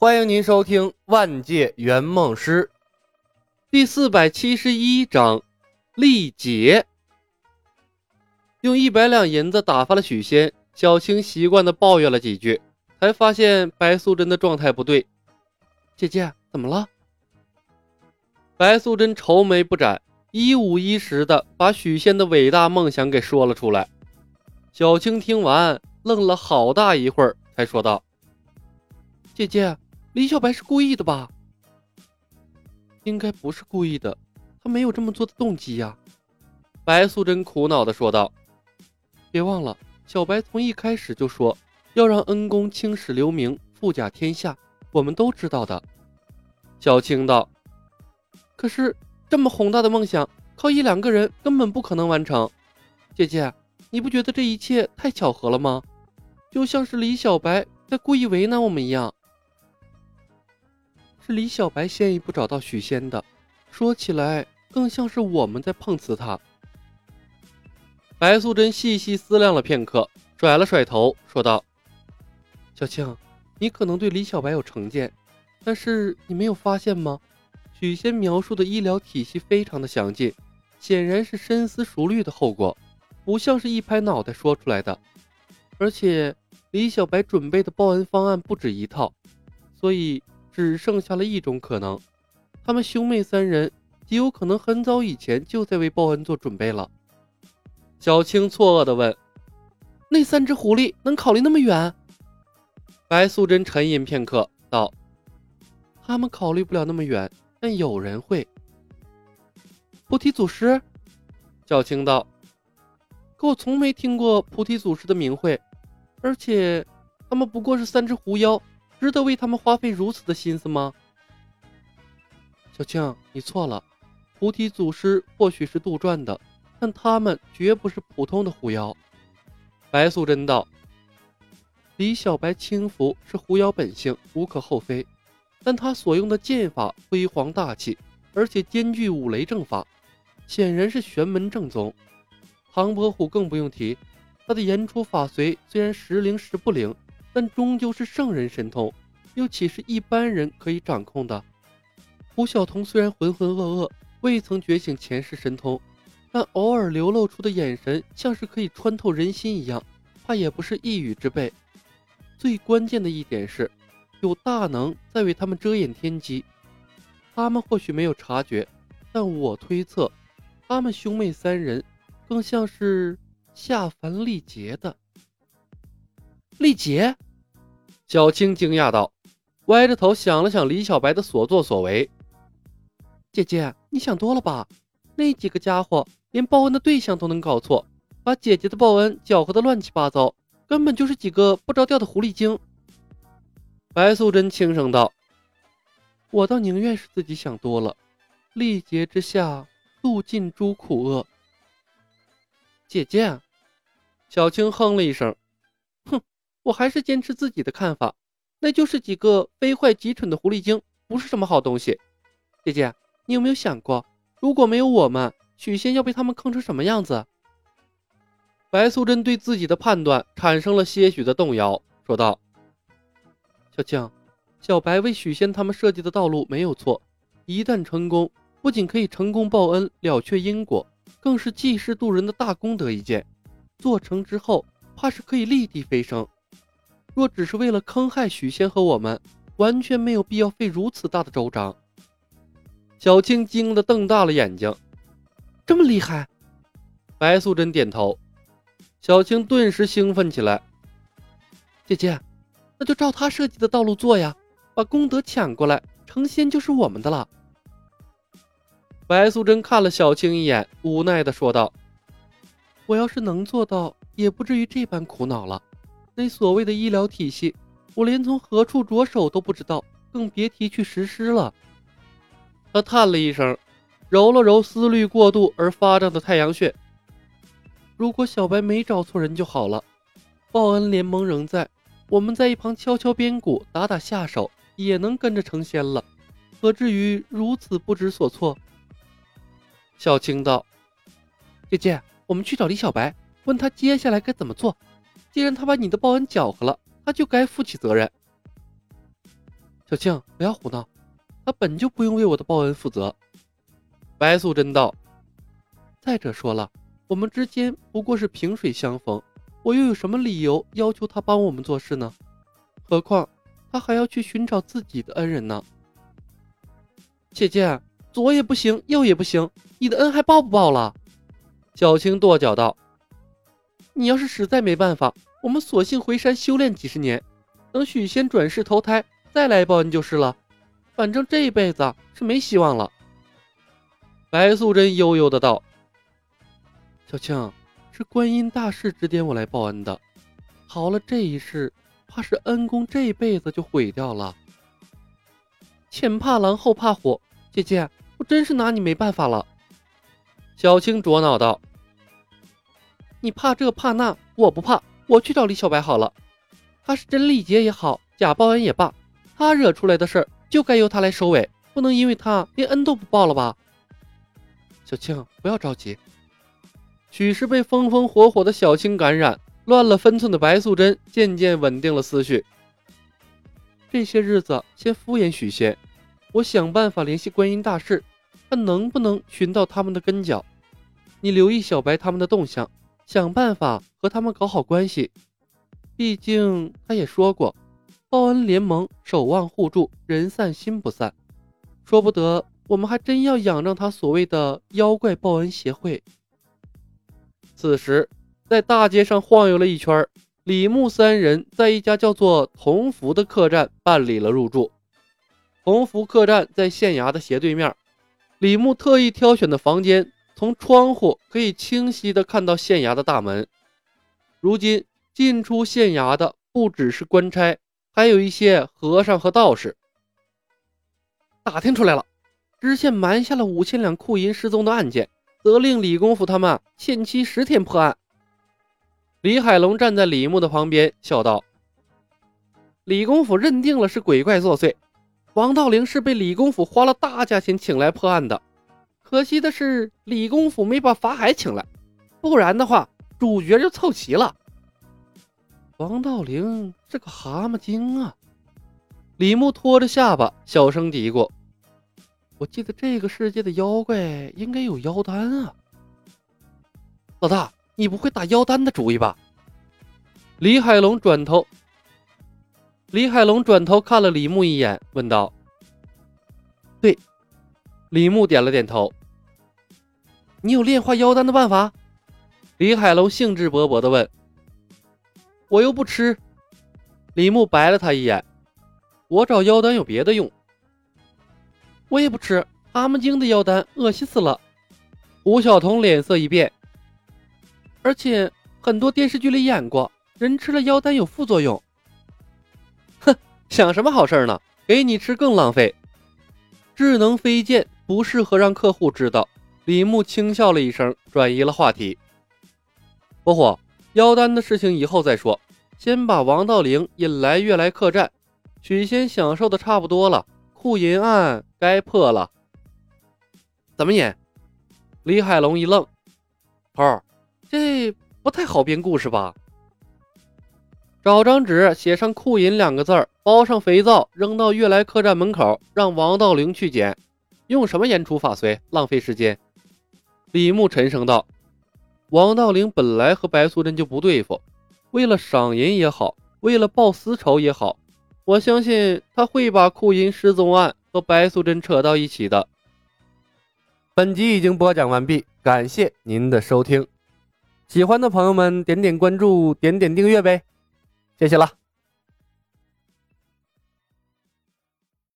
欢迎您收听《万界圆梦师》第四百七十一章：历劫。用一百两银子打发了许仙，小青习惯的抱怨了几句，才发现白素贞的状态不对。姐姐，怎么了？白素贞愁眉不展，一五一十的把许仙的伟大梦想给说了出来。小青听完，愣了好大一会儿，才说道：“姐姐。”李小白是故意的吧？应该不是故意的，他没有这么做的动机呀。白素贞苦恼的说道：“别忘了，小白从一开始就说要让恩公青史留名，富甲天下，我们都知道的。”小青道：“可是这么宏大的梦想，靠一两个人根本不可能完成。姐姐，你不觉得这一切太巧合了吗？就像是李小白在故意为难我们一样。”是李小白先一步找到许仙的，说起来更像是我们在碰瓷他。白素贞细细思量了片刻，甩了甩头，说道：“小青，你可能对李小白有成见，但是你没有发现吗？许仙描述的医疗体系非常的详尽，显然是深思熟虑的后果，不像是一拍脑袋说出来的。而且李小白准备的报恩方案不止一套，所以。”只剩下了一种可能，他们兄妹三人极有可能很早以前就在为报恩做准备了。小青错愕地问：“那三只狐狸能考虑那么远？”白素贞沉吟片刻道：“他们考虑不了那么远，但有人会。”菩提祖师，小青道：“可我从没听过菩提祖师的名讳，而且他们不过是三只狐妖。”值得为他们花费如此的心思吗？小青，你错了。菩提祖师或许是杜撰的，但他们绝不是普通的狐妖。白素贞道：“李小白轻浮是狐妖本性，无可厚非。但他所用的剑法辉煌大气，而且兼具五雷正法，显然是玄门正宗。唐伯虎更不用提，他的言出法随虽然时灵时不灵。”但终究是圣人神通，又岂是一般人可以掌控的？胡晓彤虽然浑浑噩噩，未曾觉醒前世神通，但偶尔流露出的眼神像是可以穿透人心一样，怕也不是一语之辈。最关键的一点是，有大能在为他们遮掩天机。他们或许没有察觉，但我推测，他们兄妹三人更像是下凡历劫的。历劫，小青惊讶道，歪着头想了想李小白的所作所为。姐姐，你想多了吧？那几个家伙连报恩的对象都能搞错，把姐姐的报恩搅和的乱七八糟，根本就是几个不着调的狐狸精。白素贞轻声道：“我倒宁愿是自己想多了。历劫之下，度尽诸苦厄。”姐姐，小青哼了一声。我还是坚持自己的看法，那就是几个非坏即蠢的狐狸精，不是什么好东西。姐姐，你有没有想过，如果没有我们，许仙要被他们坑成什么样子？白素贞对自己的判断产生了些许的动摇，说道：“小青，小白为许仙他们设计的道路没有错，一旦成功，不仅可以成功报恩了却因果，更是济世渡人的大功德一件。做成之后，怕是可以立地飞升。”若只是为了坑害许仙和我们，完全没有必要费如此大的周章。小青惊得瞪大了眼睛，这么厉害？白素贞点头。小青顿时兴奋起来：“姐姐，那就照他设计的道路做呀，把功德抢过来，成仙就是我们的了。”白素贞看了小青一眼，无奈的说道：“我要是能做到，也不至于这般苦恼了。”那所谓的医疗体系，我连从何处着手都不知道，更别提去实施了。他叹了一声，揉了揉思虑过度而发胀的太阳穴。如果小白没找错人就好了。报恩联盟仍在，我们在一旁敲敲边鼓，打打下手，也能跟着成仙了，何至于如此不知所措？小青道：“姐姐，我们去找李小白，问他接下来该怎么做。”既然他把你的报恩搅和了，他就该负起责任。小庆，不要胡闹，他本就不用为我的报恩负责。白素贞道：“再者说了，我们之间不过是萍水相逢，我又有什么理由要求他帮我们做事呢？何况他还要去寻找自己的恩人呢。”姐姐，左也不行，右也不行，你的恩还报不报了？小青跺脚道：“你要是实在没办法，我们索性回山修炼几十年，等许仙转世投胎再来报恩就是了。反正这一辈子是没希望了。”白素贞悠悠的道：“小青，是观音大士指点我来报恩的。好了这一世，怕是恩公这辈子就毁掉了。”前怕狼后怕虎，姐姐，我真是拿你没办法了。小青啄脑道：“你怕这怕那，我不怕，我去找李小白好了。他是真力竭也好，假报恩也罢，他惹出来的事儿就该由他来收尾，不能因为他连恩都不报了吧？”小青，不要着急。许是被风风火火的小青感染，乱了分寸的白素贞渐渐稳定了思绪。这些日子先敷衍许仙，我想办法联系观音大士，看能不能寻到他们的根脚。你留意小白他们的动向，想办法和他们搞好关系。毕竟他也说过，报恩联盟，守望互助，人散心不散。说不得，我们还真要仰仗他所谓的妖怪报恩协会。此时，在大街上晃悠了一圈。李牧三人在一家叫做“同福”的客栈办理了入住。同福客栈在县衙的斜对面，李牧特意挑选的房间，从窗户可以清晰的看到县衙的大门。如今进出县衙的不只是官差，还有一些和尚和道士。打听出来了，知县瞒下了五千两库银失踪的案件，责令李公甫他们限期十天破案。李海龙站在李牧的旁边，笑道：“李公甫认定了是鬼怪作祟，王道陵是被李公甫花了大价钱请来破案的。可惜的是，李公甫没把法海请来，不然的话，主角就凑齐了。王道陵是个蛤蟆精啊！”李牧拖着下巴，小声嘀咕：“我记得这个世界的妖怪应该有妖丹啊，老大。”你不会打妖丹的主意吧？李海龙转头，李海龙转头看了李牧一眼，问道：“对。”李牧点了点头。“你有炼化妖丹的办法？”李海龙兴致勃勃地问。“我又不吃。”李牧白了他一眼。“我找妖丹有别的用。”“我也不吃，阿木精的妖丹恶心死了。”吴晓彤脸色一变。而且很多电视剧里演过，人吃了妖丹有副作用。哼，想什么好事呢？给你吃更浪费。智能飞剑不适合让客户知道。李牧轻笑了一声，转移了话题。伯虎，妖丹的事情以后再说，先把王道陵引来悦来客栈。许仙享受的差不多了，库银案该破了。怎么演？李海龙一愣，头。这不太好编故事吧？找张纸，写上“库银”两个字儿，包上肥皂，扔到悦来客栈门口，让王道陵去捡。用什么言出法随，浪费时间？李牧沉声道：“王道陵本来和白素贞就不对付，为了赏银也好，为了报私仇也好，我相信他会把库银失踪案和白素贞扯到一起的。”本集已经播讲完毕，感谢您的收听。喜欢的朋友们，点点关注，点点订阅呗，谢谢了。